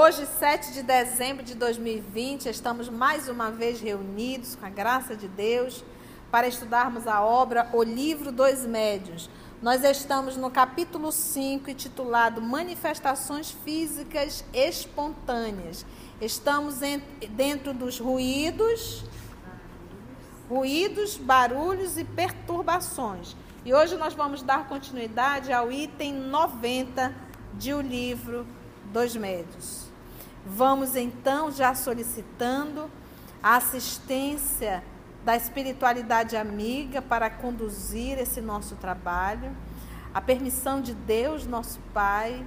Hoje, 7 de dezembro de 2020, estamos mais uma vez reunidos, com a graça de Deus, para estudarmos a obra O Livro dos Médios. Nós estamos no capítulo 5, intitulado Manifestações Físicas Espontâneas. Estamos dentro dos ruídos, ruídos, barulhos e perturbações. E hoje nós vamos dar continuidade ao item 90 de O Livro dos Médios. Vamos então já solicitando a assistência da espiritualidade amiga para conduzir esse nosso trabalho, a permissão de Deus, nosso Pai,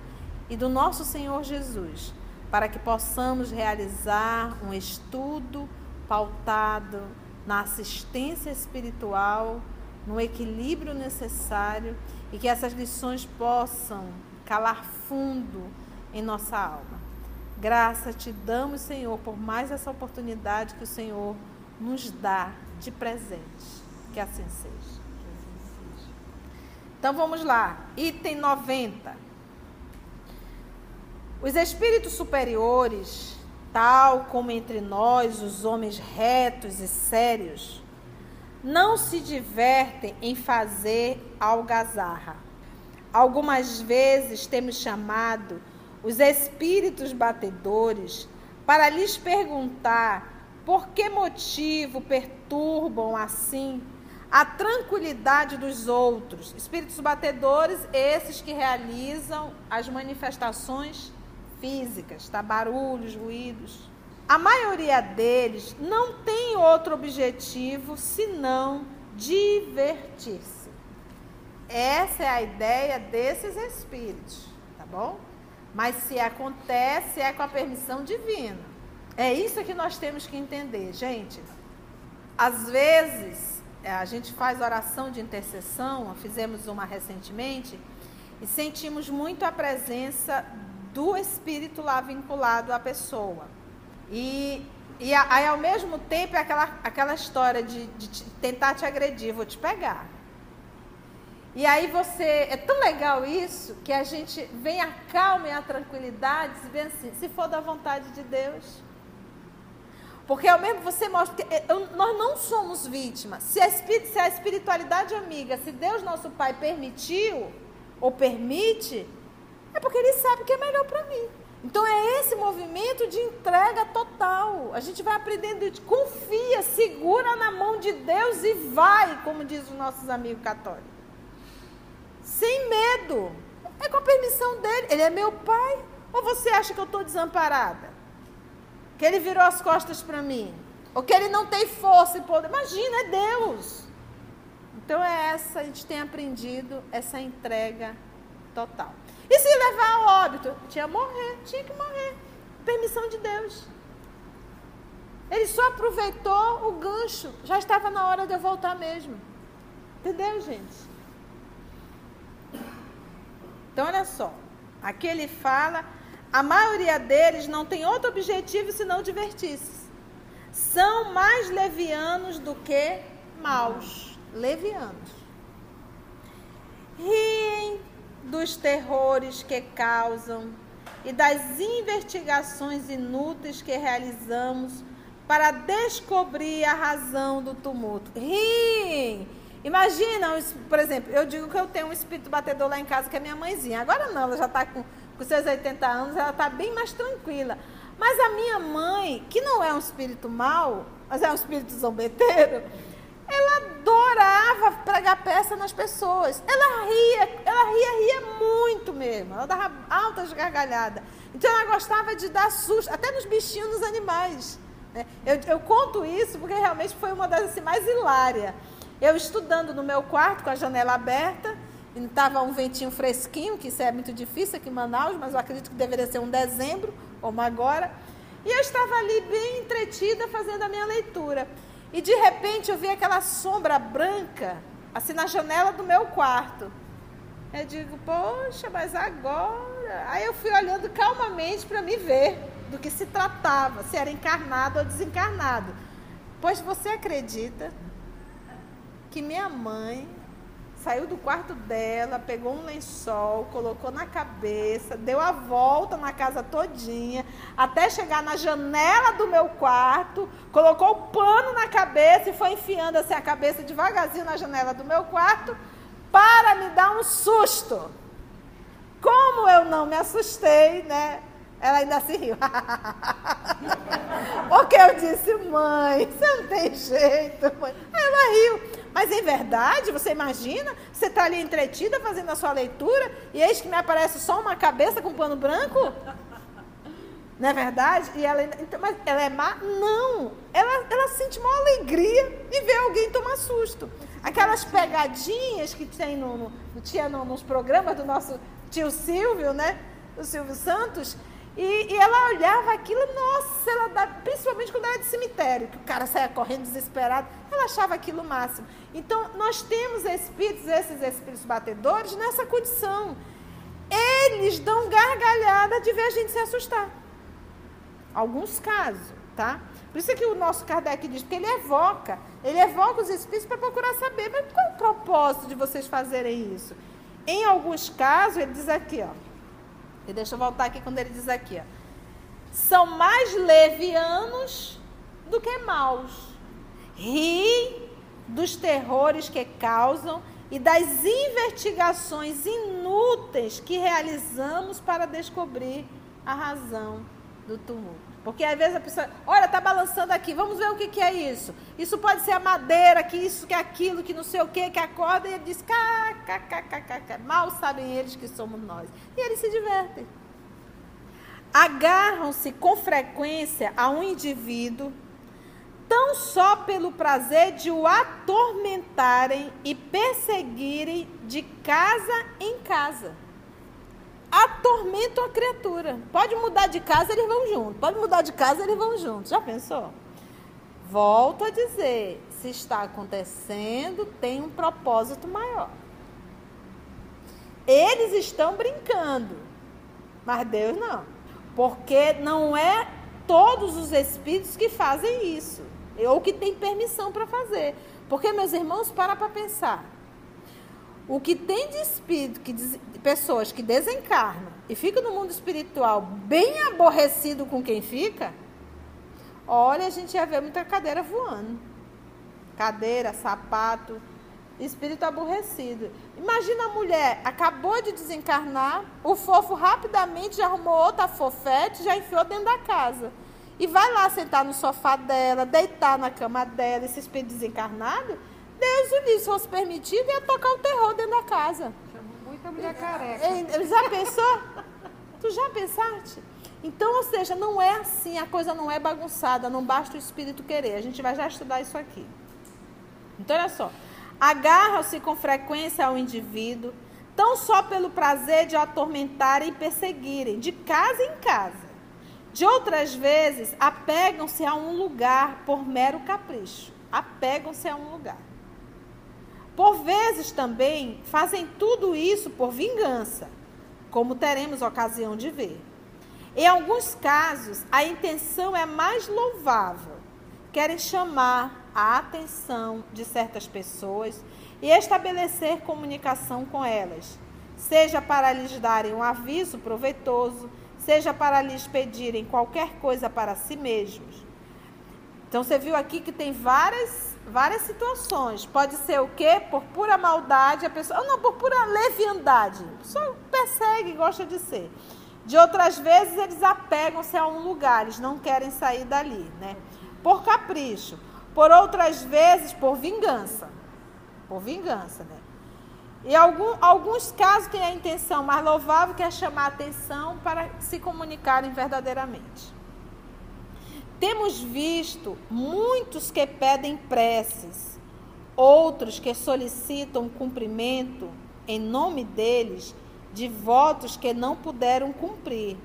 e do nosso Senhor Jesus, para que possamos realizar um estudo pautado na assistência espiritual, no equilíbrio necessário e que essas lições possam calar fundo em nossa alma. Graça te damos, Senhor, por mais essa oportunidade que o Senhor nos dá de presente. Que assim seja. Então vamos lá, item 90. Os espíritos superiores, tal como entre nós, os homens retos e sérios, não se divertem em fazer algazarra. Algumas vezes temos chamado os espíritos batedores para lhes perguntar por que motivo perturbam assim a tranquilidade dos outros. Espíritos batedores, esses que realizam as manifestações físicas, tá? barulhos, ruídos. A maioria deles não tem outro objetivo senão divertir-se. Essa é a ideia desses espíritos, tá bom? Mas se acontece, é com a permissão divina. É isso que nós temos que entender, gente. Às vezes, é, a gente faz oração de intercessão, fizemos uma recentemente, e sentimos muito a presença do Espírito lá vinculado à pessoa. E, e aí, ao mesmo tempo, é aquela, aquela história de, de tentar te agredir, vou te pegar. E aí você, é tão legal isso, que a gente vem a calma e a tranquilidade, se vê assim, se for da vontade de Deus. Porque ao mesmo você mostra que é, nós não somos vítimas. Se a, se a espiritualidade amiga, se Deus nosso Pai permitiu ou permite, é porque Ele sabe que é melhor para mim. Então é esse movimento de entrega total. A gente vai aprendendo, confia, segura na mão de Deus e vai, como diz os nossos amigos católicos sem medo. É com a permissão dele. Ele é meu pai. Ou você acha que eu estou desamparada? Que ele virou as costas para mim? Ou que ele não tem força e poder? Imagina, é Deus. Então é essa, a gente tem aprendido essa entrega total. E se levar ao óbito? Tinha que morrer, tinha que morrer. Permissão de Deus. Ele só aproveitou o gancho. Já estava na hora de eu voltar mesmo. Entendeu, gente? Então, olha só. Aqui ele fala, a maioria deles não tem outro objetivo senão divertir-se. São mais levianos do que maus. Levianos. Riem dos terrores que causam e das investigações inúteis que realizamos para descobrir a razão do tumulto. Riem Imagina, por exemplo, eu digo que eu tenho um espírito batedor lá em casa, que é minha mãezinha. Agora não, ela já está com, com seus 80 anos, ela está bem mais tranquila. Mas a minha mãe, que não é um espírito mau, mas é um espírito zombeteiro, ela adorava pregar peça nas pessoas. Ela ria, ela ria, ria muito mesmo. Ela dava altas gargalhadas. Então ela gostava de dar susto, até nos bichinhos, nos animais. Né? Eu, eu conto isso porque realmente foi uma das assim, mais hilárias. Eu estudando no meu quarto com a janela aberta, estava um ventinho fresquinho, que isso é muito difícil aqui em Manaus, mas eu acredito que deveria ser um dezembro, como agora. E eu estava ali bem entretida fazendo a minha leitura. E de repente eu vi aquela sombra branca, assim na janela do meu quarto. Eu digo, poxa, mas agora. Aí eu fui olhando calmamente para me ver do que se tratava, se era encarnado ou desencarnado. Pois você acredita que minha mãe saiu do quarto dela, pegou um lençol, colocou na cabeça, deu a volta na casa todinha, até chegar na janela do meu quarto, colocou o pano na cabeça e foi enfiando assim a cabeça devagarzinho na janela do meu quarto para me dar um susto. Como eu não me assustei, né? Ela ainda se riu. Porque eu disse, mãe, você não tem jeito. Mãe. Ela riu. Mas em verdade, você imagina, você está ali entretida fazendo a sua leitura e eis que me aparece só uma cabeça com pano branco? Não é verdade? E ela, então, mas ela é má? Não. Ela, ela sente uma alegria em ver alguém tomar susto. Aquelas pegadinhas que tem no, no, tinha no, nos programas do nosso tio Silvio, né? O Silvio Santos, e, e, ela olhava aquilo, nossa, ela dá, principalmente quando era de cemitério, que o cara saia correndo desesperado, ela achava aquilo o máximo. Então, nós temos espíritos, esses espíritos batedores, nessa condição. Eles dão gargalhada de ver a gente se assustar. Alguns casos, tá? Por isso é que o nosso Kardec diz, porque ele evoca, ele evoca os espíritos para procurar saber, mas qual é o propósito de vocês fazerem isso? Em alguns casos, ele diz aqui, ó, e deixa eu voltar aqui quando ele diz aqui, ó. São mais levianos do que maus. Ri dos terrores que causam e das investigações inúteis que realizamos para descobrir a razão do tumulto. Porque às vezes a pessoa, olha, tá balançando aqui, vamos ver o que, que é isso. Isso pode ser a madeira, que isso, que aquilo, que não sei o que, que acorda e ele diz, cá, cá, cá, cá, cá, cá. mal sabem eles que somos nós. E eles se divertem. Agarram-se com frequência a um indivíduo, tão só pelo prazer de o atormentarem e perseguirem de casa em casa atormentam a criatura. Pode mudar de casa, eles vão juntos. Pode mudar de casa, eles vão juntos. Já pensou? Volto a dizer, se está acontecendo, tem um propósito maior. Eles estão brincando, mas Deus não. Porque não é todos os espíritos que fazem isso, ou que têm permissão para fazer. Porque, meus irmãos, para para pensar. O que tem de espírito, que de pessoas que desencarnam e ficam no mundo espiritual bem aborrecido com quem fica, olha, a gente ia ver muita cadeira voando. Cadeira, sapato, espírito aborrecido. Imagina a mulher, acabou de desencarnar, o fofo rapidamente já arrumou outra fofete, já enfiou dentro da casa. E vai lá sentar no sofá dela, deitar na cama dela, esse espírito desencarnado, Deus o livre, se fosse permitido, ia tocar o terror dentro da casa. Chamou muita mulher careca. Já pensou? tu já pensaste? Então, ou seja, não é assim, a coisa não é bagunçada, não basta o espírito querer. A gente vai já estudar isso aqui. Então, olha só. Agarram-se com frequência ao indivíduo, tão só pelo prazer de o atormentarem e perseguirem, de casa em casa. De outras vezes, apegam-se a um lugar por mero capricho. Apegam-se a um lugar. Por vezes também fazem tudo isso por vingança, como teremos ocasião de ver. Em alguns casos, a intenção é mais louvável. Querem chamar a atenção de certas pessoas e estabelecer comunicação com elas, seja para lhes darem um aviso proveitoso, seja para lhes pedirem qualquer coisa para si mesmos. Então você viu aqui que tem várias várias situações. Pode ser o quê? Por pura maldade, a pessoa. Não, por pura leviandade. A pessoa persegue, gosta de ser. De outras vezes, eles apegam-se a um lugar, eles não querem sair dali, né? Por capricho. Por outras vezes, por vingança. Por vingança, né? E algum, alguns casos têm a intenção mais louvável que é chamar a atenção para se comunicarem verdadeiramente. Temos visto muitos que pedem preces, outros que solicitam cumprimento em nome deles de votos que não puderam cumprir.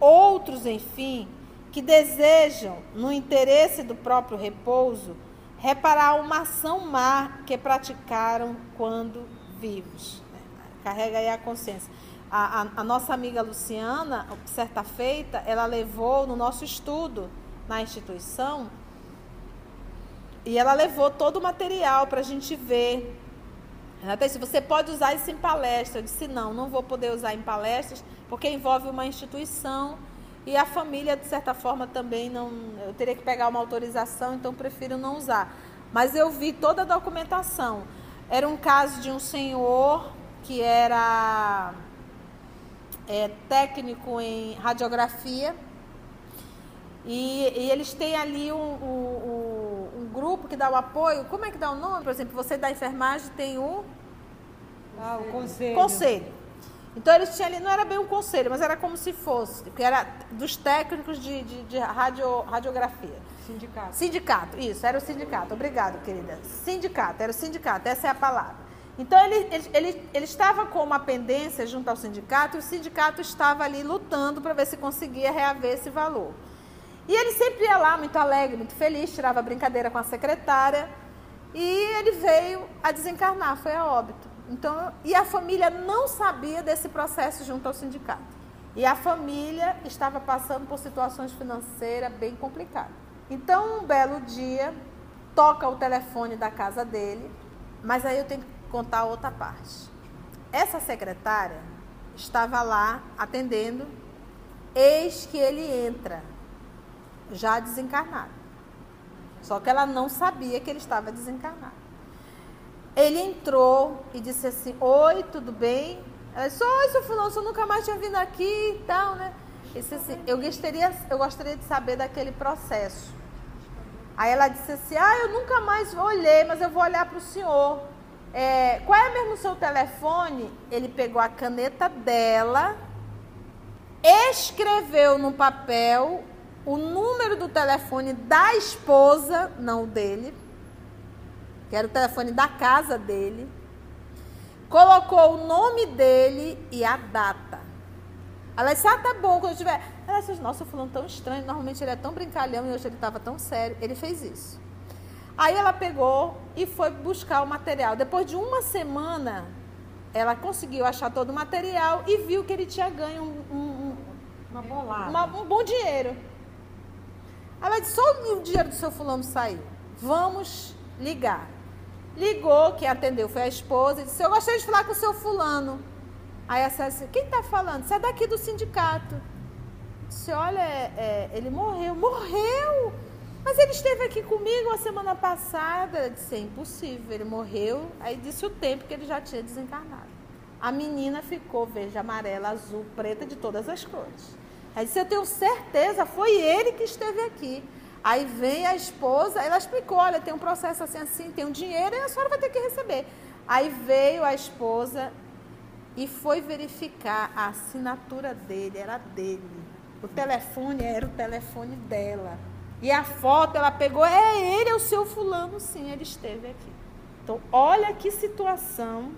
Outros, enfim, que desejam, no interesse do próprio repouso, reparar uma ação má que praticaram quando vivos. Carrega aí a consciência. A, a, a, nossa amiga Luciana, certa feita, ela levou no nosso estudo na instituição e ela levou todo o material para a gente ver Renata disse, você pode usar isso em palestra. Eu disse, não, não vou poder usar em palestras, porque envolve uma instituição e a família, de certa forma, também não. Eu teria que pegar uma autorização, então prefiro não usar. Mas eu vi toda a documentação. Era um caso de um senhor que era é, técnico em radiografia. E, e eles têm ali um, um, um, grupo que dá o apoio. Como é que dá o nome? Por exemplo, você da enfermagem tem o. Ah, o conselho. Conselho. Então eles tinham ali, não era bem um conselho, mas era como se fosse, que era dos técnicos de, de, de radio, radiografia. Sindicato. Sindicato, isso, era o sindicato. Obrigado, querida. Sindicato, era o sindicato, essa é a palavra. Então ele, ele, ele, ele estava com uma pendência junto ao sindicato e o sindicato estava ali lutando para ver se conseguia reaver esse valor. E ele sempre ia lá muito alegre, muito feliz, tirava brincadeira com a secretária e ele veio a desencarnar, foi a óbito. Então, e a família não sabia desse processo junto ao sindicato. E a família estava passando por situações financeiras bem complicadas. Então, um belo dia, toca o telefone da casa dele, mas aí eu tenho que contar outra parte. Essa secretária estava lá atendendo, eis que ele entra, já desencarnado. Só que ela não sabia que ele estava desencarnado. Ele entrou e disse assim: Oi, tudo bem? Ela disse: Oi, seu fulano, você nunca mais tinha vindo aqui e tal, né? Ele disse assim: eu gostaria, eu gostaria de saber daquele processo. Aí ela disse assim: Ah, eu nunca mais olhei, mas eu vou olhar para o senhor. É, qual é mesmo o seu telefone? Ele pegou a caneta dela, escreveu no papel o número do telefone da esposa, não dele, que era o telefone da casa dele, colocou o nome dele e a data. Ela disse, ah, tá bom, quando eu tiver... Ela disse, nossa, fulano tão estranho, normalmente ele é tão brincalhão e hoje ele estava tão sério. Ele fez isso. Aí ela pegou e foi buscar o material. Depois de uma semana, ela conseguiu achar todo o material e viu que ele tinha ganho um, um, uma bolada. Uma, um bom dinheiro. Ela disse, só o dinheiro do seu fulano saiu. Vamos ligar. Ligou, quem atendeu foi a esposa, e disse: Eu gostaria de falar com o seu fulano. Aí a Célia disse: Quem está falando? Você é daqui do sindicato. Disse: Olha, é, é, ele morreu. Morreu? Mas ele esteve aqui comigo a semana passada. Eu disse: É impossível, ele morreu. Aí disse o tempo que ele já tinha desencarnado. A menina ficou verde, amarela, azul, preta, de todas as cores. Aí disse: Eu tenho certeza, foi ele que esteve aqui. Aí vem a esposa, ela explicou, olha, tem um processo assim, assim, tem um dinheiro e a senhora vai ter que receber. Aí veio a esposa e foi verificar a assinatura dele, era dele. O telefone era o telefone dela. E a foto ela pegou, é ele, é o seu fulano, sim, ele esteve aqui. Então, olha que situação.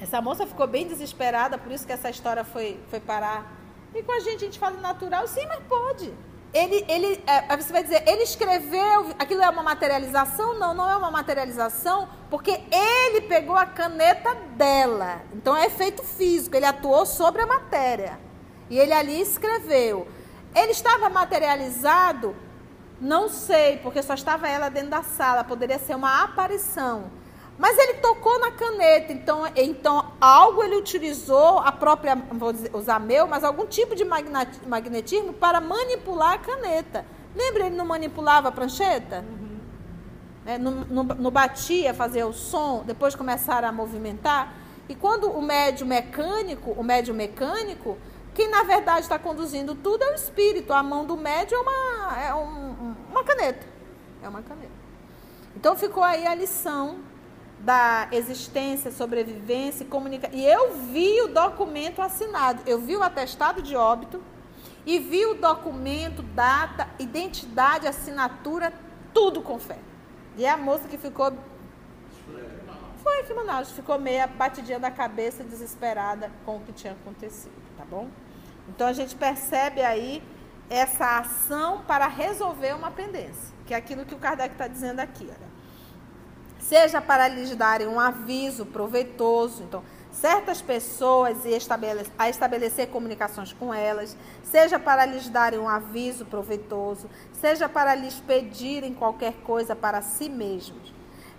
Essa moça ficou bem desesperada, por isso que essa história foi, foi parar. E com a gente, a gente fala natural, sim, mas pode ele, ele, é, você vai dizer, ele escreveu, aquilo é uma materialização? Não, não é uma materialização, porque ele pegou a caneta dela. Então é efeito físico, ele atuou sobre a matéria. E ele ali escreveu. Ele estava materializado? Não sei, porque só estava ela dentro da sala, poderia ser uma aparição. Mas ele tocou na caneta, então, então algo ele utilizou, a própria, vou usar meu, mas algum tipo de magnetismo para manipular a caneta. Lembra ele não manipulava a prancheta? Uhum. É, não, não, não, batia, fazia o som, depois começaram a movimentar. E quando o médio mecânico, o médio mecânico, quem na verdade está conduzindo tudo é o espírito. A mão do médio é uma, é um, uma caneta. É uma caneta. Então ficou aí a lição da existência, sobrevivência e comunicação. E eu vi o documento assinado, eu vi o atestado de óbito e vi o documento, data, identidade, assinatura, tudo com fé. E a moça que ficou. Foi aqui em Manaus, ficou meia batidinha da cabeça, desesperada com o que tinha acontecido, tá bom? Então a gente percebe aí essa ação para resolver uma pendência, que é aquilo que o Kardec está dizendo aqui. Olha seja para lhes darem um aviso proveitoso. Então, certas pessoas e a estabelecer comunicações com elas, seja para lhes darem um aviso proveitoso, seja para lhes pedirem qualquer coisa para si mesmos.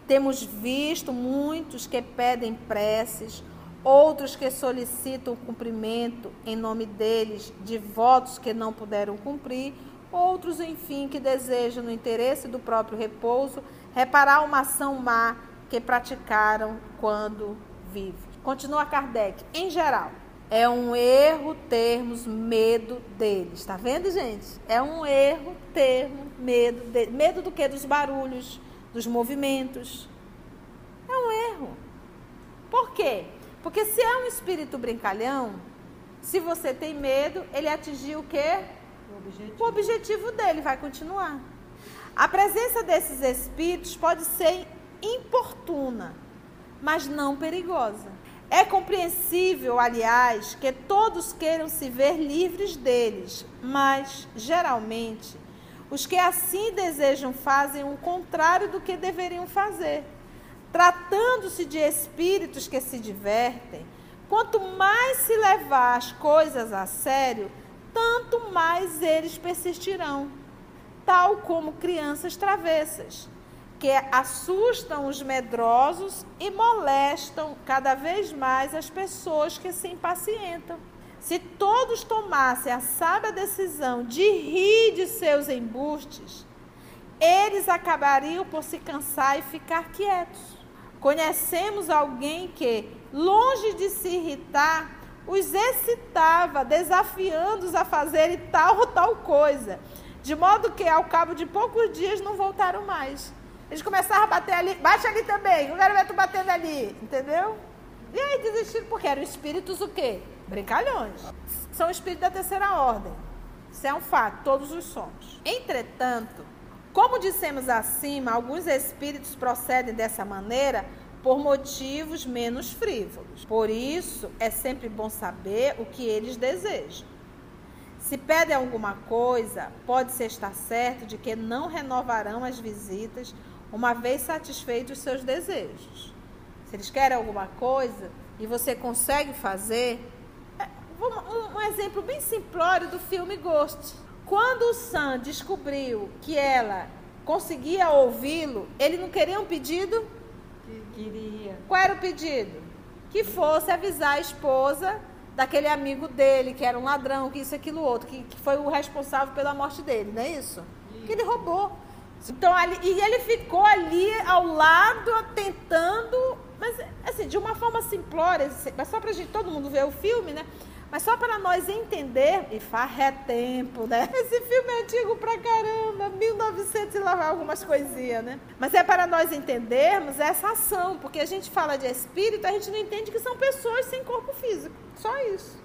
Temos visto muitos que pedem preces, outros que solicitam o cumprimento em nome deles de votos que não puderam cumprir, outros, enfim, que desejam, no interesse do próprio repouso, reparar uma ação má que praticaram quando vivos. Continua Kardec. Em geral, é um erro termos medo deles. Está vendo, gente? É um erro termos medo de... Medo do que? Dos barulhos, dos movimentos. É um erro. Por quê? Porque se é um espírito brincalhão, se você tem medo, ele atingiu o quê? O objetivo. O objetivo dele vai continuar. A presença desses espíritos pode ser importuna, mas não perigosa. É compreensível, aliás, que todos queiram se ver livres deles, mas, geralmente, os que assim desejam fazem o contrário do que deveriam fazer. Tratando-se de espíritos que se divertem, quanto mais se levar as coisas a sério, tanto mais eles persistirão, tal como crianças travessas que assustam os medrosos e molestam cada vez mais as pessoas que se impacientam. Se todos tomassem a sábia decisão de rir de seus embustes, eles acabariam por se cansar e ficar quietos. Conhecemos alguém que, longe de se irritar, os excitava, desafiando-os a fazerem tal ou tal coisa, de modo que, ao cabo de poucos dias, não voltaram mais. Eles começaram a bater ali, bate ali também, ver tu batendo ali, entendeu? E aí desistiram, porque eram espíritos o quê? Brincalhões. São espíritos da terceira ordem. Isso é um fato, todos os somos. Entretanto, como dissemos acima, alguns espíritos procedem dessa maneira por motivos menos frívolos. Por isso, é sempre bom saber o que eles desejam. Se pedem alguma coisa, pode-se estar certo de que não renovarão as visitas uma vez satisfeitos os seus desejos. Se eles querem alguma coisa e você consegue fazer. É, um, um exemplo bem simplório do filme Ghost. Quando o Sam descobriu que ela conseguia ouvi-lo, ele não queria um pedido? Queria. Qual era o pedido? Que fosse avisar a esposa daquele amigo dele, que era um ladrão, que isso, aquilo, outro, que, que foi o responsável pela morte dele, não é isso? Que ele roubou. Então, ali, e ele ficou ali ao lado, tentando, mas assim, de uma forma simplória, mas só para gente, todo mundo ver o filme, né? Mas só para nós entender, e faz é tempo, né? Esse filme é antigo pra caramba, 1900 e lá algumas coisinhas, né? Mas é para nós entendermos essa ação, porque a gente fala de espírito, a gente não entende que são pessoas sem corpo físico, só isso.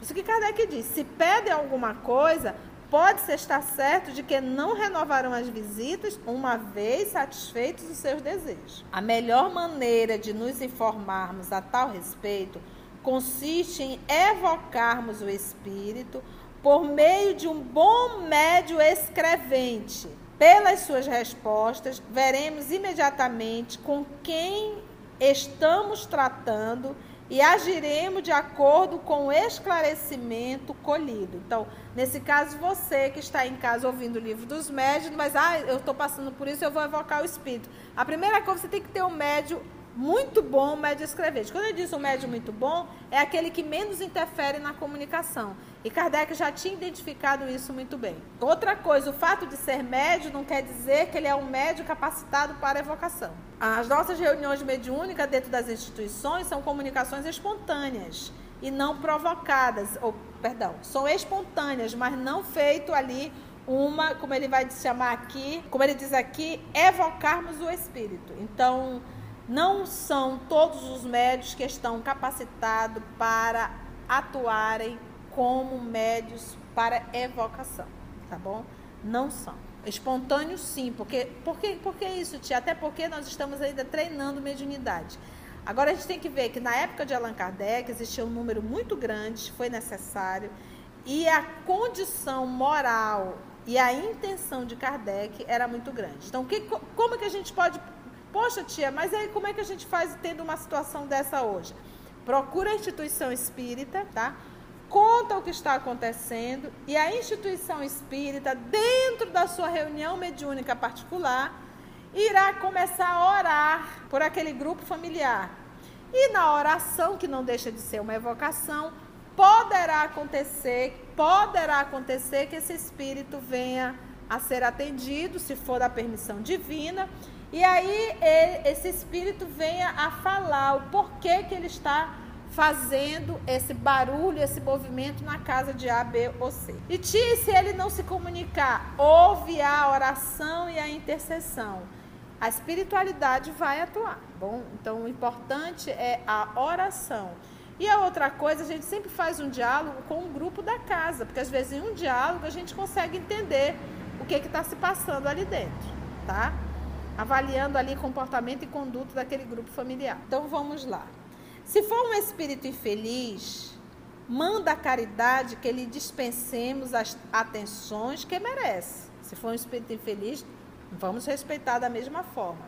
Isso que Kardec diz, se pede alguma coisa, pode-se estar certo de que não renovarão as visitas uma vez satisfeitos os seus desejos. A melhor maneira de nos informarmos a tal respeito consiste em evocarmos o espírito por meio de um bom médio escrevente. Pelas suas respostas, veremos imediatamente com quem estamos tratando e agiremos de acordo com o esclarecimento colhido. Então, nesse caso, você que está em casa ouvindo o livro dos médios, mas ah, eu estou passando por isso, eu vou evocar o espírito. A primeira coisa, você tem que ter um médio muito bom, médio escrevente. Quando eu disse um médio muito bom, é aquele que menos interfere na comunicação. E Kardec já tinha identificado isso muito bem. Outra coisa, o fato de ser médio não quer dizer que ele é um médio capacitado para evocação. As nossas reuniões mediúnicas dentro das instituições são comunicações espontâneas e não provocadas, ou perdão, são espontâneas, mas não feito ali uma, como ele vai chamar aqui, como ele diz aqui, evocarmos o espírito. Então, não são todos os médios que estão capacitados para atuarem como médios para evocação, tá bom? Não são. Espontâneos sim, porque, porque, porque isso, tia? Até porque nós estamos ainda treinando mediunidade. Agora a gente tem que ver que na época de Allan Kardec existia um número muito grande, foi necessário, e a condição moral e a intenção de Kardec era muito grande. Então, que, como que a gente pode. Poxa, tia, mas aí como é que a gente faz tendo uma situação dessa hoje? Procura a instituição espírita, tá? conta o que está acontecendo e a instituição espírita, dentro da sua reunião mediúnica particular, irá começar a orar por aquele grupo familiar. E na oração, que não deixa de ser uma evocação, poderá acontecer, poderá acontecer que esse espírito venha a ser atendido, se for da permissão divina, e aí ele, esse espírito venha a falar o porquê que ele está fazendo esse barulho, esse movimento na casa de A, B ou C. E se ele não se comunicar, ouve a oração e a intercessão. A espiritualidade vai atuar. Bom, então o importante é a oração. E a outra coisa, a gente sempre faz um diálogo com o grupo da casa, porque às vezes em um diálogo a gente consegue entender o que está se passando ali dentro, tá? Avaliando ali comportamento e conduta daquele grupo familiar. Então vamos lá. Se for um espírito infeliz, manda a caridade que lhe dispensemos as atenções que merece. Se for um espírito infeliz, vamos respeitar da mesma forma.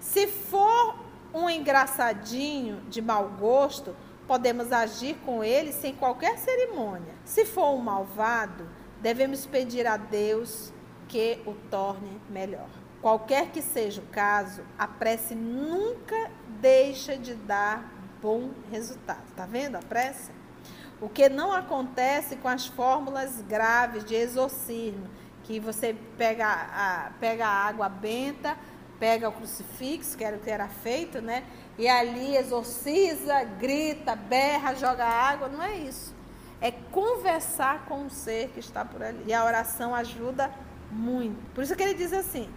Se for um engraçadinho de mau gosto, podemos agir com ele sem qualquer cerimônia. Se for um malvado, devemos pedir a Deus que o torne melhor. Qualquer que seja o caso, a prece nunca deixa de dar bom resultado. Tá vendo a prece? O que não acontece com as fórmulas graves de exorcismo, que você pega a, pega a água benta, pega o crucifixo, que era o que era feito, né? E ali exorciza, grita, berra, joga água. Não é isso. É conversar com o ser que está por ali. E a oração ajuda muito. Por isso que ele diz assim: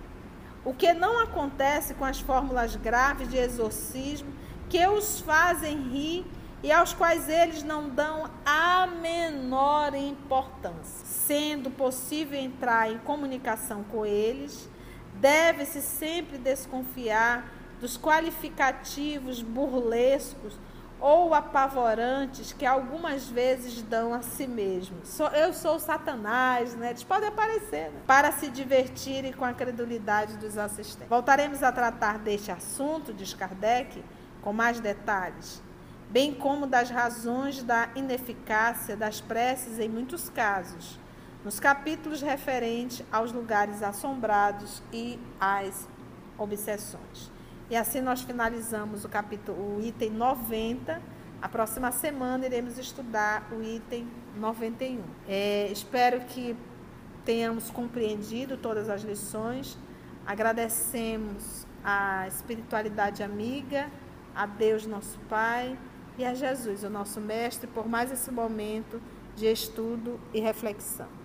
o que não acontece com as fórmulas graves de exorcismo que os fazem rir e aos quais eles não dão a menor importância. Sendo possível entrar em comunicação com eles, deve-se sempre desconfiar dos qualificativos burlescos ou apavorantes que algumas vezes dão a si mesmos. Eu sou Satanás, né? Eles podem aparecer, né? Para se divertirem com a credulidade dos assistentes. Voltaremos a tratar deste assunto, diz Kardec, com mais detalhes, bem como das razões da ineficácia das preces em muitos casos, nos capítulos referentes aos lugares assombrados e às obsessões. E assim nós finalizamos o capítulo, o item 90. A próxima semana iremos estudar o item 91. É, espero que tenhamos compreendido todas as lições. Agradecemos a espiritualidade amiga a Deus nosso Pai e a Jesus, o nosso Mestre, por mais esse momento de estudo e reflexão.